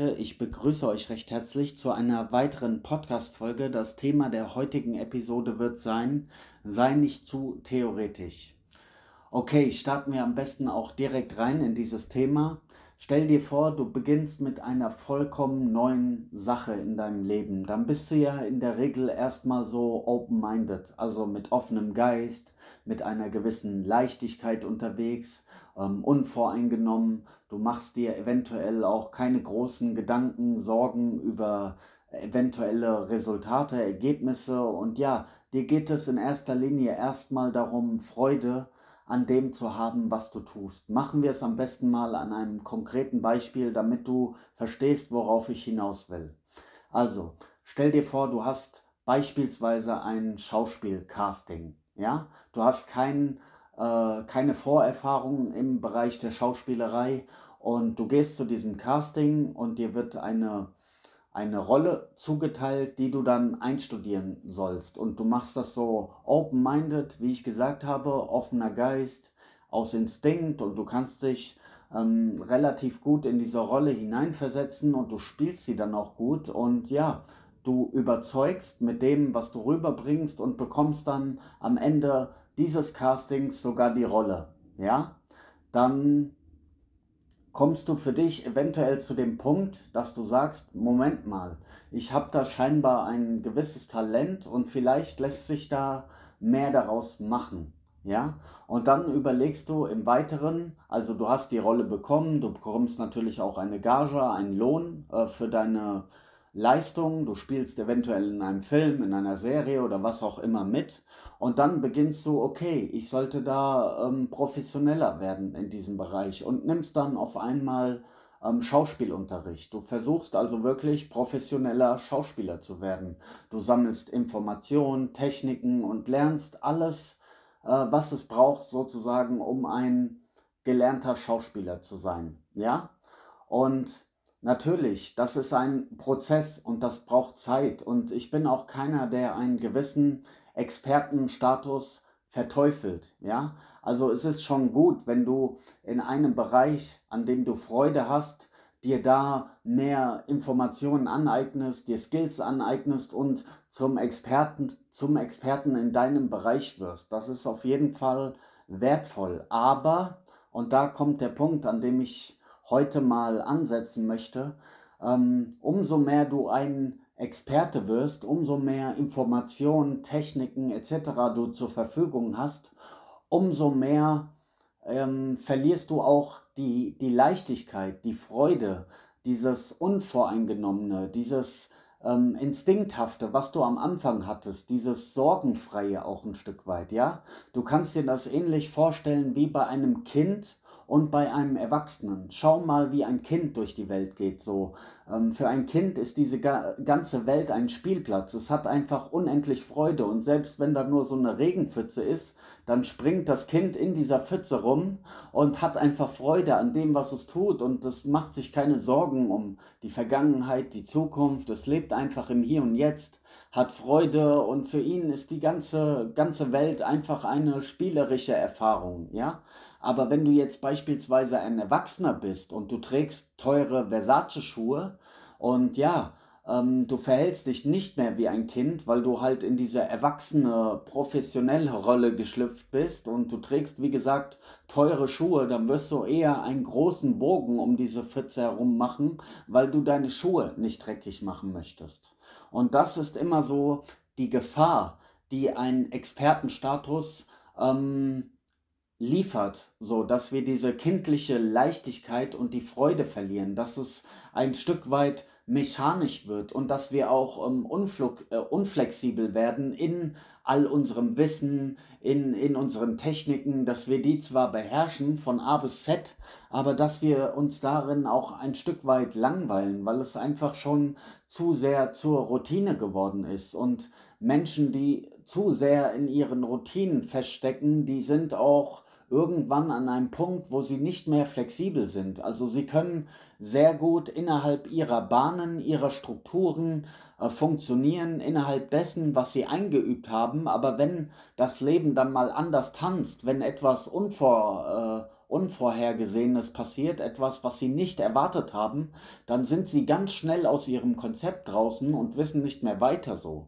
Leute, ich begrüße euch recht herzlich zu einer weiteren Podcast-Folge. Das Thema der heutigen Episode wird sein, sei nicht zu theoretisch. Okay, starten wir am besten auch direkt rein in dieses Thema. Stell dir vor, du beginnst mit einer vollkommen neuen Sache in deinem Leben. Dann bist du ja in der Regel erstmal so open-minded, also mit offenem Geist, mit einer gewissen Leichtigkeit unterwegs, ähm, unvoreingenommen. Du machst dir eventuell auch keine großen Gedanken, Sorgen über eventuelle Resultate, Ergebnisse. Und ja, dir geht es in erster Linie erstmal darum, Freude an dem zu haben, was du tust. Machen wir es am besten mal an einem konkreten Beispiel, damit du verstehst, worauf ich hinaus will. Also, stell dir vor, du hast beispielsweise ein Schauspielcasting. Ja, du hast kein, äh, keine Vorerfahrung im Bereich der Schauspielerei und du gehst zu diesem Casting und dir wird eine eine Rolle zugeteilt, die du dann einstudieren sollst. Und du machst das so open-minded, wie ich gesagt habe, offener Geist, aus Instinkt und du kannst dich ähm, relativ gut in diese Rolle hineinversetzen und du spielst sie dann auch gut und ja, du überzeugst mit dem, was du rüberbringst und bekommst dann am Ende dieses Castings sogar die Rolle. Ja, dann kommst du für dich eventuell zu dem Punkt, dass du sagst, Moment mal, ich habe da scheinbar ein gewisses Talent und vielleicht lässt sich da mehr daraus machen. Ja, und dann überlegst du im Weiteren, also du hast die Rolle bekommen, du bekommst natürlich auch eine Gage, einen Lohn äh, für deine Leistung, du spielst eventuell in einem Film, in einer Serie oder was auch immer mit und dann beginnst du, okay, ich sollte da ähm, professioneller werden in diesem Bereich und nimmst dann auf einmal ähm, Schauspielunterricht. Du versuchst also wirklich professioneller Schauspieler zu werden. Du sammelst Informationen, Techniken und lernst alles, äh, was es braucht sozusagen, um ein gelernter Schauspieler zu sein. Ja? Und Natürlich, das ist ein Prozess und das braucht Zeit. Und ich bin auch keiner, der einen gewissen Expertenstatus verteufelt. Ja, also es ist schon gut, wenn du in einem Bereich, an dem du Freude hast, dir da mehr Informationen aneignest, dir Skills aneignest und zum Experten, zum Experten in deinem Bereich wirst. Das ist auf jeden Fall wertvoll. Aber, und da kommt der Punkt, an dem ich heute mal ansetzen möchte, ähm, umso mehr du ein Experte wirst, umso mehr Informationen, Techniken etc. du zur Verfügung hast, umso mehr ähm, verlierst du auch die, die Leichtigkeit, die Freude, dieses Unvoreingenommene, dieses ähm, Instinkthafte, was du am Anfang hattest, dieses Sorgenfreie auch ein Stück weit, ja? Du kannst dir das ähnlich vorstellen wie bei einem Kind, und bei einem Erwachsenen. Schau mal, wie ein Kind durch die Welt geht. So ähm, für ein Kind ist diese ga ganze Welt ein Spielplatz. Es hat einfach unendlich Freude und selbst wenn da nur so eine Regenpfütze ist, dann springt das Kind in dieser Pfütze rum und hat einfach Freude an dem, was es tut und es macht sich keine Sorgen um die Vergangenheit, die Zukunft. Es lebt einfach im Hier und Jetzt, hat Freude und für ihn ist die ganze ganze Welt einfach eine spielerische Erfahrung, ja? Aber wenn du jetzt beispielsweise ein Erwachsener bist und du trägst teure Versace-Schuhe und ja, ähm, du verhältst dich nicht mehr wie ein Kind, weil du halt in diese erwachsene, professionelle Rolle geschlüpft bist und du trägst, wie gesagt, teure Schuhe, dann wirst du eher einen großen Bogen um diese Pfütze herum machen, weil du deine Schuhe nicht dreckig machen möchtest. Und das ist immer so die Gefahr, die ein Expertenstatus ähm, liefert, so dass wir diese kindliche Leichtigkeit und die Freude verlieren, dass es ein Stück weit mechanisch wird und dass wir auch ähm, äh, unflexibel werden in all unserem Wissen, in, in unseren Techniken, dass wir die zwar beherrschen von A bis Z, aber dass wir uns darin auch ein Stück weit langweilen, weil es einfach schon zu sehr zur Routine geworden ist und Menschen, die zu sehr in ihren Routinen feststecken, die sind auch irgendwann an einem Punkt, wo sie nicht mehr flexibel sind. Also sie können sehr gut innerhalb ihrer Bahnen, ihrer Strukturen äh, funktionieren, innerhalb dessen, was sie eingeübt haben. Aber wenn das Leben dann mal anders tanzt, wenn etwas unvor, äh, Unvorhergesehenes passiert, etwas, was sie nicht erwartet haben, dann sind sie ganz schnell aus ihrem Konzept draußen und wissen nicht mehr weiter so.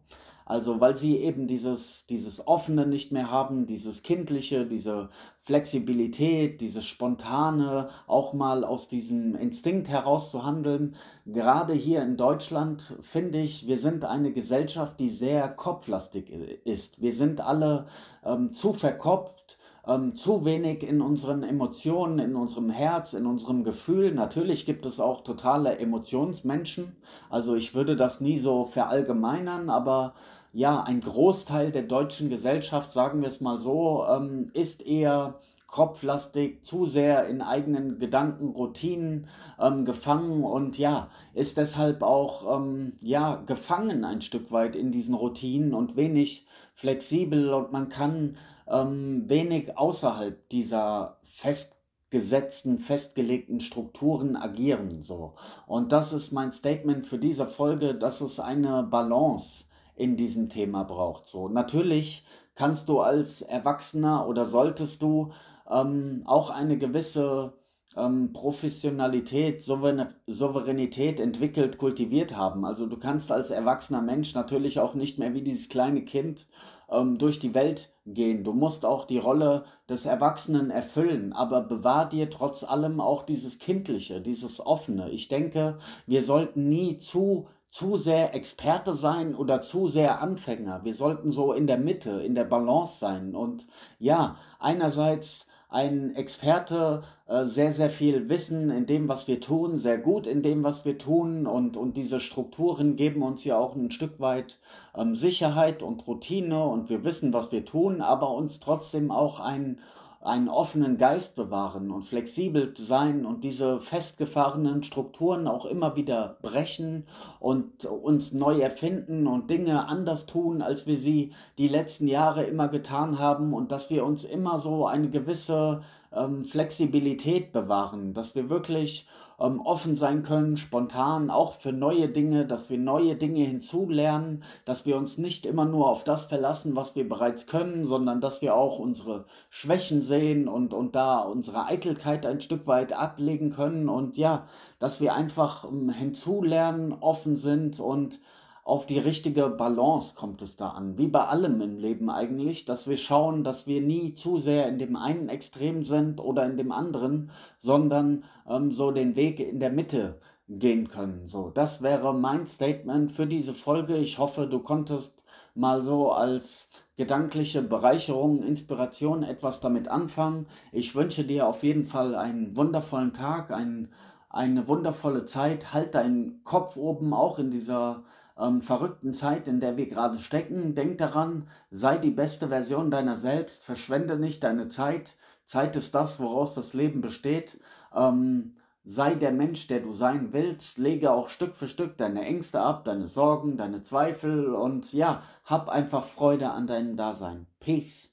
Also weil sie eben dieses, dieses Offene nicht mehr haben, dieses Kindliche, diese Flexibilität, dieses Spontane, auch mal aus diesem Instinkt heraus zu handeln. Gerade hier in Deutschland finde ich, wir sind eine Gesellschaft, die sehr kopflastig ist. Wir sind alle ähm, zu verkopft ähm, zu wenig in unseren Emotionen, in unserem Herz, in unserem Gefühl. Natürlich gibt es auch totale Emotionsmenschen. Also ich würde das nie so verallgemeinern, aber ja, ein Großteil der deutschen Gesellschaft, sagen wir es mal so, ähm, ist eher kopflastig, zu sehr in eigenen Gedanken, Routinen ähm, gefangen und ja, ist deshalb auch ähm, ja, gefangen ein Stück weit in diesen Routinen und wenig flexibel und man kann ähm, wenig außerhalb dieser festgesetzten, festgelegten Strukturen agieren. So. Und das ist mein Statement für diese Folge, dass es eine Balance in diesem Thema braucht. So. Natürlich kannst du als Erwachsener oder solltest du ähm, auch eine gewisse ähm, Professionalität, Souveränität entwickelt, kultiviert haben. Also du kannst als erwachsener Mensch natürlich auch nicht mehr wie dieses kleine Kind ähm, durch die Welt gehen. Du musst auch die Rolle des Erwachsenen erfüllen, aber bewahr dir trotz allem auch dieses Kindliche, dieses Offene. Ich denke, wir sollten nie zu zu sehr Experte sein oder zu sehr Anfänger. Wir sollten so in der Mitte, in der Balance sein. Und ja, einerseits ein Experte, äh, sehr, sehr viel Wissen in dem, was wir tun, sehr gut in dem, was wir tun. Und, und diese Strukturen geben uns ja auch ein Stück weit ähm, Sicherheit und Routine und wir wissen, was wir tun, aber uns trotzdem auch ein einen offenen Geist bewahren und flexibel sein und diese festgefahrenen Strukturen auch immer wieder brechen und uns neu erfinden und Dinge anders tun, als wir sie die letzten Jahre immer getan haben und dass wir uns immer so eine gewisse ähm, Flexibilität bewahren, dass wir wirklich ähm, offen sein können, spontan, auch für neue Dinge, dass wir neue Dinge hinzulernen, dass wir uns nicht immer nur auf das verlassen, was wir bereits können, sondern dass wir auch unsere Schwächen sehen und, und da unsere Eitelkeit ein Stück weit ablegen können. Und ja, dass wir einfach ähm, hinzulernen, offen sind und auf die richtige Balance kommt es da an. Wie bei allem im Leben eigentlich, dass wir schauen, dass wir nie zu sehr in dem einen Extrem sind oder in dem anderen, sondern ähm, so den Weg in der Mitte gehen können. So, das wäre mein Statement für diese Folge. Ich hoffe, du konntest mal so als gedankliche Bereicherung, Inspiration etwas damit anfangen. Ich wünsche dir auf jeden Fall einen wundervollen Tag, einen, eine wundervolle Zeit. Halt deinen Kopf oben auch in dieser ähm, verrückten Zeit, in der wir gerade stecken. Denk daran, sei die beste Version deiner selbst, verschwende nicht deine Zeit. Zeit ist das, woraus das Leben besteht. Ähm, sei der Mensch, der du sein willst. Lege auch Stück für Stück deine Ängste ab, deine Sorgen, deine Zweifel und ja, hab einfach Freude an deinem Dasein. Peace.